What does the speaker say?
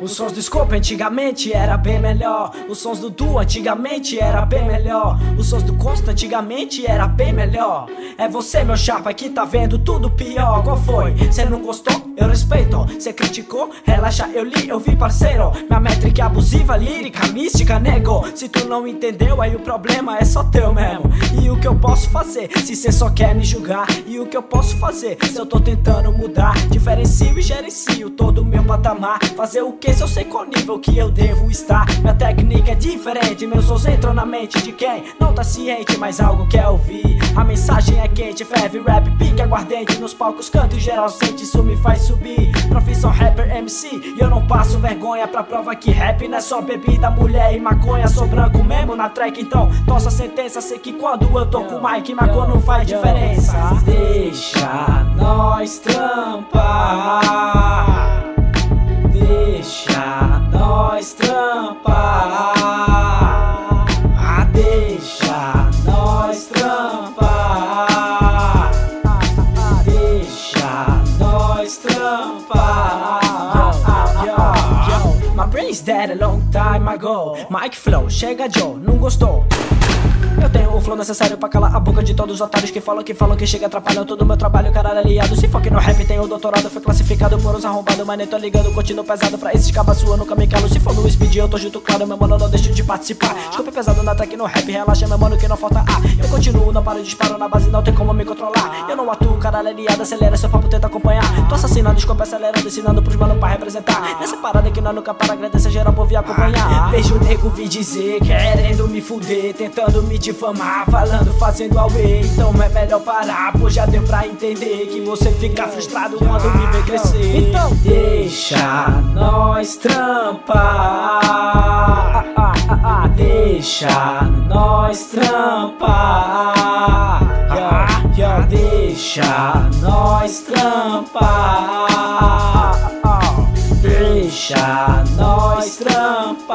Os sons do Scope antigamente era bem melhor. Os sons do Du antigamente era bem melhor. Os sons do Costa antigamente era bem melhor. É você, meu chapa, que tá vendo tudo pior. Qual foi? Cê não gostou? Eu respeito. Cê criticou? Relaxa, eu li, eu vi, parceiro. Minha métrica é abusiva, lírica, mística, nego. Se tu não entendeu, aí o problema é só teu mesmo. E o que eu posso fazer se cê só quer me julgar? E o que eu posso fazer se eu tô tentando mudar? Diferencio e gerencio todo o meu patamar. Fazer o que se eu sei qual nível que eu devo estar? Minha técnica é diferente, meus sons entram na mente de quem não tá ciente, mas algo quer ouvir. A mensagem é quente, ferve, rap, pique, aguardente. Nos palcos canto em geral, sente, isso me faz subir. Profissão rapper MC, e eu não passo vergonha pra prova que rap não é só bebida, mulher e maconha. Sou branco mesmo na track, então tossa a sentença. Sei que quando eu tô com o mic, maconha não faz diferença. Deixa nós trampar. Deixa nós trampar. Ah, deixa nós trampar. Deixa nós trampar. My brain's dead a long time ago. Mike Flow, chega Joe, não gostou? Eu tenho o flow necessário pra calar a boca de todos os otários que falam que falam que chega atrapalham todo meu trabalho, caralho aliado. Se for que no rap tem o doutorado, foi classificado por uns arrombados, mas nem tô ligando, continuo pesado pra esses cabas sua, nunca me calo. Se for no speed, eu tô junto, claro, meu mano, não deixo de participar. Desculpa pesado na track no rap, relaxa, meu mano, que não falta ar. Eu continuo, não paro, disparo na base, não tem como me controlar. Eu não atuo, caralho aliado, acelera, seu papo tenta acompanhar. Tô assassinando, escopa acelerando, ensinando pros mano pra representar. Nessa parada que nós nunca para, agradecer geral por vir acompanhar. Vejo o nego vir dizer, querendo me fuder, tentando me difamar, falando, fazendo away. Então é melhor parar, pois já deu pra entender que você fica frustrado quando me vê crescer. Então deixa nós trampar. Deixa nós trampar. Deixa nós trampar. Deixa nós trampar.